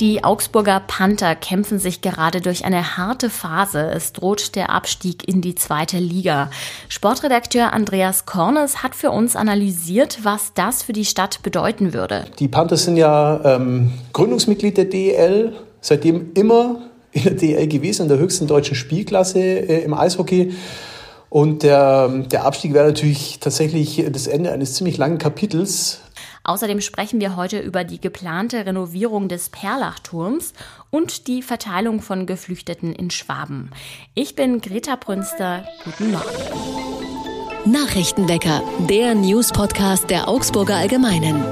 Die Augsburger Panther kämpfen sich gerade durch eine harte Phase. Es droht der Abstieg in die zweite Liga. Sportredakteur Andreas Kornes hat für uns analysiert, was das für die Stadt bedeuten würde. Die Panther sind ja ähm, Gründungsmitglied der DEL, seitdem immer in der DEL gewesen, in der höchsten deutschen Spielklasse äh, im Eishockey. Und der, der Abstieg wäre natürlich tatsächlich das Ende eines ziemlich langen Kapitels. Außerdem sprechen wir heute über die geplante Renovierung des Perlachturms und die Verteilung von Geflüchteten in Schwaben. Ich bin Greta Brünster. Guten Morgen. Nachrichtenwecker, der News-Podcast der Augsburger Allgemeinen.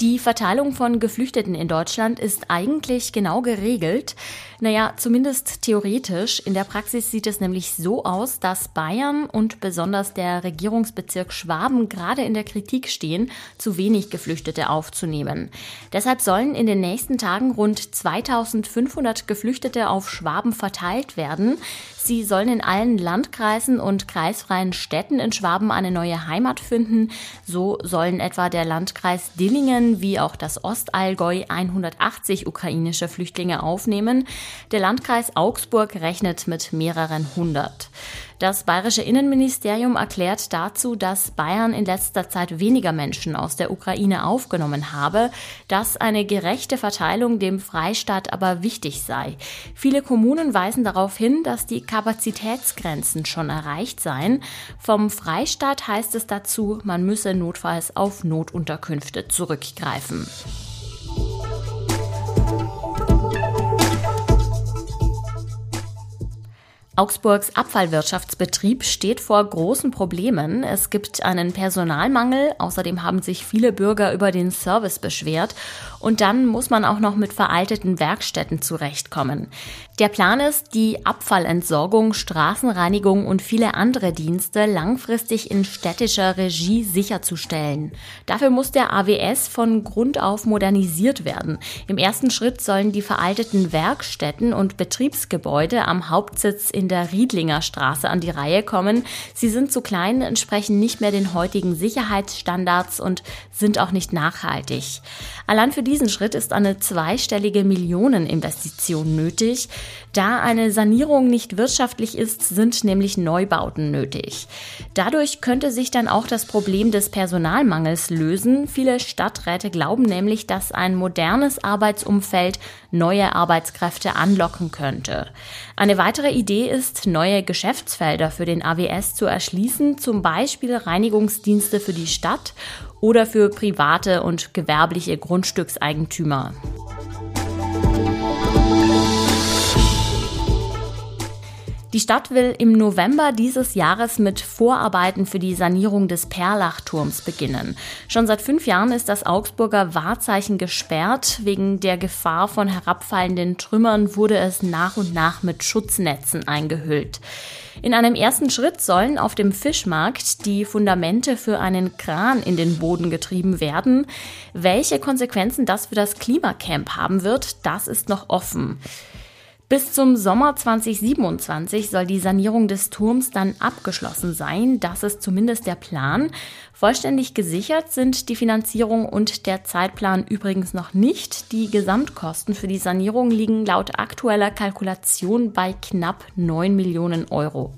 Die Verteilung von Geflüchteten in Deutschland ist eigentlich genau geregelt. Naja, zumindest theoretisch. In der Praxis sieht es nämlich so aus, dass Bayern und besonders der Regierungsbezirk Schwaben gerade in der Kritik stehen, zu wenig Geflüchtete aufzunehmen. Deshalb sollen in den nächsten Tagen rund 2500 Geflüchtete auf Schwaben verteilt werden. Sie sollen in allen Landkreisen und kreisfreien Städten in Schwaben eine neue Heimat finden. So sollen etwa der Landkreis Dillingen wie auch das Ostallgäu 180 ukrainische Flüchtlinge aufnehmen. Der Landkreis Augsburg rechnet mit mehreren hundert. Das bayerische Innenministerium erklärt dazu, dass Bayern in letzter Zeit weniger Menschen aus der Ukraine aufgenommen habe, dass eine gerechte Verteilung dem Freistaat aber wichtig sei. Viele Kommunen weisen darauf hin, dass die Kapazitätsgrenzen schon erreicht seien. Vom Freistaat heißt es dazu, man müsse notfalls auf Notunterkünfte zurückgreifen. Augsburgs Abfallwirtschaftsbetrieb steht vor großen Problemen. Es gibt einen Personalmangel, außerdem haben sich viele Bürger über den Service beschwert und dann muss man auch noch mit veralteten Werkstätten zurechtkommen. Der Plan ist, die Abfallentsorgung, Straßenreinigung und viele andere Dienste langfristig in städtischer Regie sicherzustellen. Dafür muss der AWS von Grund auf modernisiert werden. Im ersten Schritt sollen die veralteten Werkstätten und Betriebsgebäude am Hauptsitz in der Riedlinger Straße an die Reihe kommen. Sie sind zu klein, entsprechen nicht mehr den heutigen Sicherheitsstandards und sind auch nicht nachhaltig. Allein für diesen Schritt ist eine zweistellige Millioneninvestition nötig. Da eine Sanierung nicht wirtschaftlich ist, sind nämlich Neubauten nötig. Dadurch könnte sich dann auch das Problem des Personalmangels lösen. Viele Stadträte glauben nämlich, dass ein modernes Arbeitsumfeld neue Arbeitskräfte anlocken könnte. Eine weitere Idee ist, neue Geschäftsfelder für den AWS zu erschließen, zum Beispiel Reinigungsdienste für die Stadt oder für private und gewerbliche Grundstückseigentümer. Die Stadt will im November dieses Jahres mit Vorarbeiten für die Sanierung des Perlachturms beginnen. Schon seit fünf Jahren ist das Augsburger Wahrzeichen gesperrt. Wegen der Gefahr von herabfallenden Trümmern wurde es nach und nach mit Schutznetzen eingehüllt. In einem ersten Schritt sollen auf dem Fischmarkt die Fundamente für einen Kran in den Boden getrieben werden. Welche Konsequenzen das für das Klimacamp haben wird, das ist noch offen. Bis zum Sommer 2027 soll die Sanierung des Turms dann abgeschlossen sein. Das ist zumindest der Plan. Vollständig gesichert sind die Finanzierung und der Zeitplan übrigens noch nicht. Die Gesamtkosten für die Sanierung liegen laut aktueller Kalkulation bei knapp 9 Millionen Euro.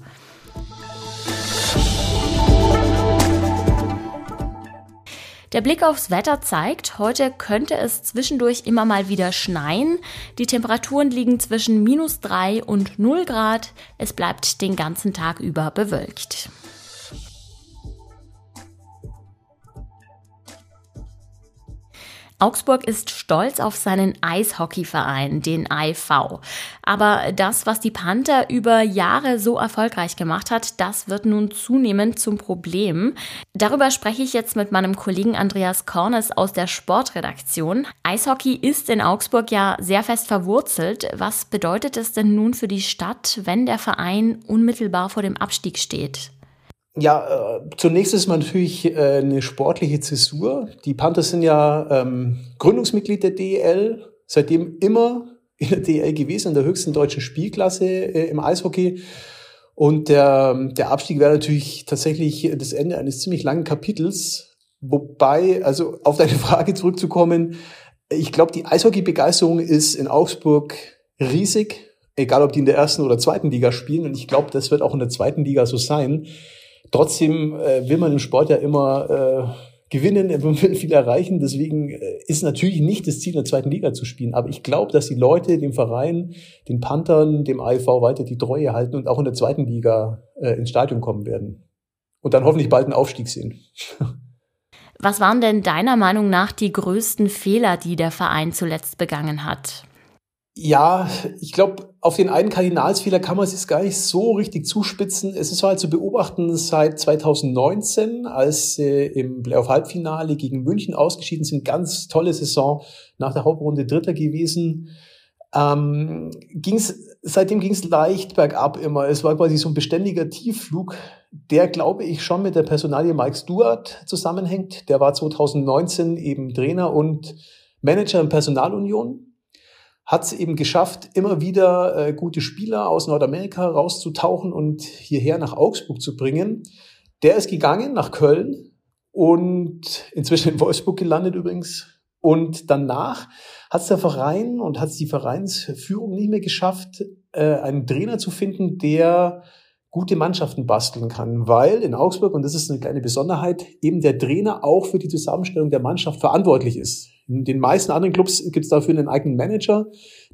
Der Blick aufs Wetter zeigt, heute könnte es zwischendurch immer mal wieder schneien. Die Temperaturen liegen zwischen minus drei und null Grad. Es bleibt den ganzen Tag über bewölkt. Augsburg ist stolz auf seinen Eishockeyverein, den AIV. Aber das, was die Panther über Jahre so erfolgreich gemacht hat, das wird nun zunehmend zum Problem. Darüber spreche ich jetzt mit meinem Kollegen Andreas Kornes aus der Sportredaktion. Eishockey ist in Augsburg ja sehr fest verwurzelt. Was bedeutet es denn nun für die Stadt, wenn der Verein unmittelbar vor dem Abstieg steht? Ja, äh, zunächst ist man natürlich äh, eine sportliche Zäsur. Die Panthers sind ja ähm, Gründungsmitglied der DEL, seitdem immer in der DEL gewesen, in der höchsten deutschen Spielklasse äh, im Eishockey. Und der, der Abstieg wäre natürlich tatsächlich das Ende eines ziemlich langen Kapitels. Wobei, also auf deine Frage zurückzukommen, ich glaube, die Eishockey-Begeisterung ist in Augsburg riesig, egal ob die in der ersten oder zweiten Liga spielen. Und ich glaube, das wird auch in der zweiten Liga so sein. Trotzdem äh, will man im Sport ja immer äh, gewinnen, er will viel erreichen. Deswegen äh, ist natürlich nicht das Ziel, in der zweiten Liga zu spielen. Aber ich glaube, dass die Leute dem Verein, den Panthern, dem AIV weiter die Treue halten und auch in der zweiten Liga äh, ins Stadion kommen werden. Und dann hoffentlich bald einen Aufstieg sehen. Was waren denn deiner Meinung nach die größten Fehler, die der Verein zuletzt begangen hat? Ja, ich glaube, auf den einen Kardinalsfehler kann man es jetzt gar nicht so richtig zuspitzen. Es ist halt zu beobachten seit 2019, als sie im Playoff-Halbfinale gegen München ausgeschieden sind. Ganz tolle Saison, nach der Hauptrunde Dritter gewesen. Ähm, ging's, seitdem ging es leicht bergab immer. Es war quasi so ein beständiger Tiefflug, der, glaube ich, schon mit der Personalie Mike Stewart zusammenhängt. Der war 2019 eben Trainer und Manager in Personalunion hat es eben geschafft, immer wieder äh, gute Spieler aus Nordamerika rauszutauchen und hierher nach Augsburg zu bringen. Der ist gegangen nach Köln und inzwischen in Wolfsburg gelandet übrigens. Und danach hat es der Verein und hat es die Vereinsführung nicht mehr geschafft, äh, einen Trainer zu finden, der gute Mannschaften basteln kann, weil in Augsburg, und das ist eine kleine Besonderheit, eben der Trainer auch für die Zusammenstellung der Mannschaft verantwortlich ist. In den meisten anderen Clubs gibt es dafür einen eigenen Manager,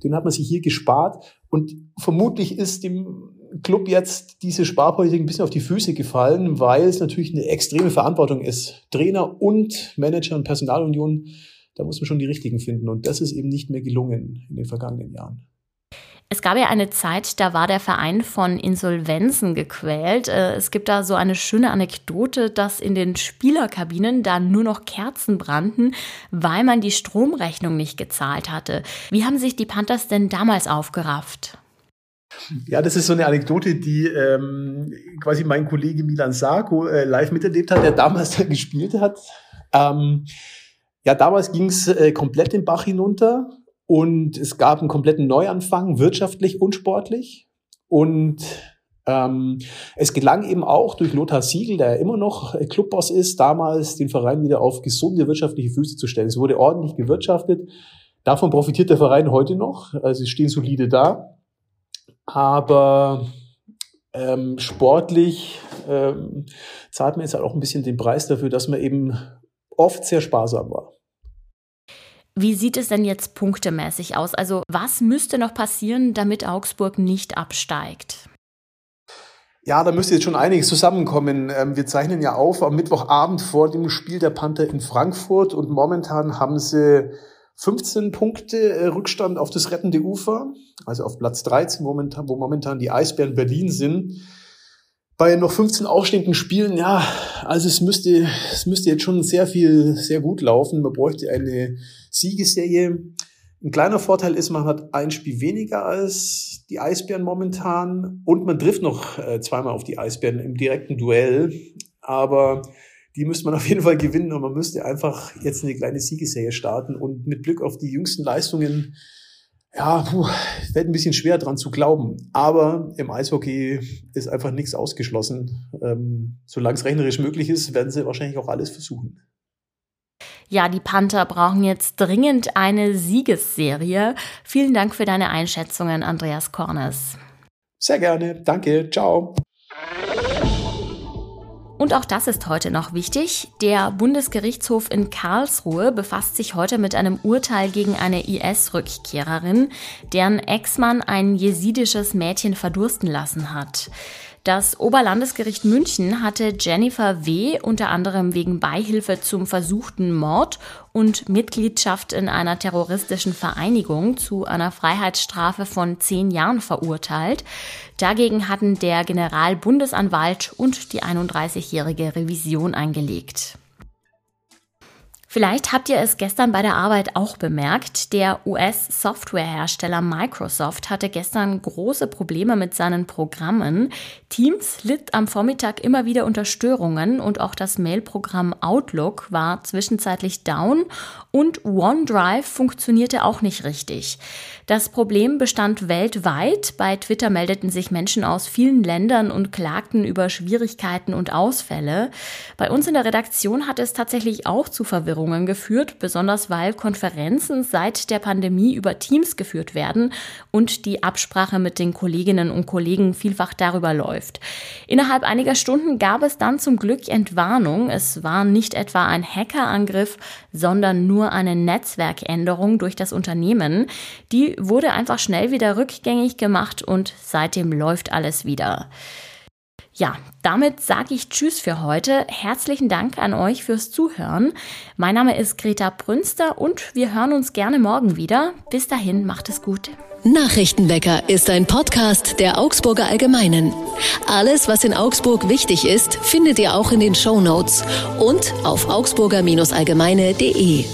den hat man sich hier gespart und vermutlich ist dem Club jetzt diese Sparpolitik ein bisschen auf die Füße gefallen, weil es natürlich eine extreme Verantwortung ist. Trainer und Manager und Personalunion, da muss man schon die richtigen finden und das ist eben nicht mehr gelungen in den vergangenen Jahren. Es gab ja eine Zeit, da war der Verein von Insolvenzen gequält. Äh, es gibt da so eine schöne Anekdote, dass in den Spielerkabinen da nur noch Kerzen brannten, weil man die Stromrechnung nicht gezahlt hatte. Wie haben sich die Panthers denn damals aufgerafft? Ja, das ist so eine Anekdote, die ähm, quasi mein Kollege Milan Sarko äh, live miterlebt hat, der damals da gespielt hat. Ähm, ja, damals ging es äh, komplett den Bach hinunter. Und es gab einen kompletten Neuanfang, wirtschaftlich und sportlich. Und ähm, es gelang eben auch durch Lothar Siegel, der immer noch Clubboss ist, damals den Verein wieder auf gesunde wirtschaftliche Füße zu stellen. Es wurde ordentlich gewirtschaftet. Davon profitiert der Verein heute noch. Also sie stehen solide da. Aber ähm, sportlich ähm, zahlt man jetzt halt auch ein bisschen den Preis dafür, dass man eben oft sehr sparsam war. Wie sieht es denn jetzt punktemäßig aus? Also was müsste noch passieren, damit Augsburg nicht absteigt? Ja, da müsste jetzt schon einiges zusammenkommen. Ähm, wir zeichnen ja auf am Mittwochabend vor dem Spiel der Panther in Frankfurt und momentan haben sie 15 Punkte äh, Rückstand auf das rettende Ufer, also auf Platz 13 momentan, wo momentan die Eisbären Berlin sind bei noch 15 aufstehenden Spielen, ja, also es müsste, es müsste jetzt schon sehr viel, sehr gut laufen. Man bräuchte eine Siegesserie. Ein kleiner Vorteil ist, man hat ein Spiel weniger als die Eisbären momentan und man trifft noch äh, zweimal auf die Eisbären im direkten Duell. Aber die müsste man auf jeden Fall gewinnen und man müsste einfach jetzt eine kleine Siegesserie starten und mit Blick auf die jüngsten Leistungen ja, puh, wird ein bisschen schwer dran zu glauben. Aber im Eishockey ist einfach nichts ausgeschlossen. Ähm, solange es rechnerisch möglich ist, werden sie wahrscheinlich auch alles versuchen. Ja, die Panther brauchen jetzt dringend eine Siegesserie. Vielen Dank für deine Einschätzungen, Andreas Kornes. Sehr gerne. Danke. Ciao. Und auch das ist heute noch wichtig. Der Bundesgerichtshof in Karlsruhe befasst sich heute mit einem Urteil gegen eine IS-Rückkehrerin, deren Ex-Mann ein jesidisches Mädchen verdursten lassen hat. Das Oberlandesgericht München hatte Jennifer W. unter anderem wegen Beihilfe zum versuchten Mord und Mitgliedschaft in einer terroristischen Vereinigung zu einer Freiheitsstrafe von zehn Jahren verurteilt. Dagegen hatten der Generalbundesanwalt und die 31-jährige Revision eingelegt. Vielleicht habt ihr es gestern bei der Arbeit auch bemerkt. Der US-Softwarehersteller Microsoft hatte gestern große Probleme mit seinen Programmen. Teams litt am Vormittag immer wieder unter Störungen und auch das Mailprogramm Outlook war zwischenzeitlich down und OneDrive funktionierte auch nicht richtig. Das Problem bestand weltweit. Bei Twitter meldeten sich Menschen aus vielen Ländern und klagten über Schwierigkeiten und Ausfälle. Bei uns in der Redaktion hat es tatsächlich auch zu Verwirrung Veränderungen geführt, besonders weil Konferenzen seit der Pandemie über Teams geführt werden und die Absprache mit den Kolleginnen und Kollegen vielfach darüber läuft. Innerhalb einiger Stunden gab es dann zum Glück Entwarnung. Es war nicht etwa ein Hackerangriff, sondern nur eine Netzwerkänderung durch das Unternehmen. Die wurde einfach schnell wieder rückgängig gemacht und seitdem läuft alles wieder. Ja, damit sage ich Tschüss für heute. Herzlichen Dank an euch fürs Zuhören. Mein Name ist Greta Brünster und wir hören uns gerne morgen wieder. Bis dahin, macht es gut. Nachrichtenwecker ist ein Podcast der Augsburger Allgemeinen. Alles, was in Augsburg wichtig ist, findet ihr auch in den Show Notes und auf augsburger-allgemeine.de.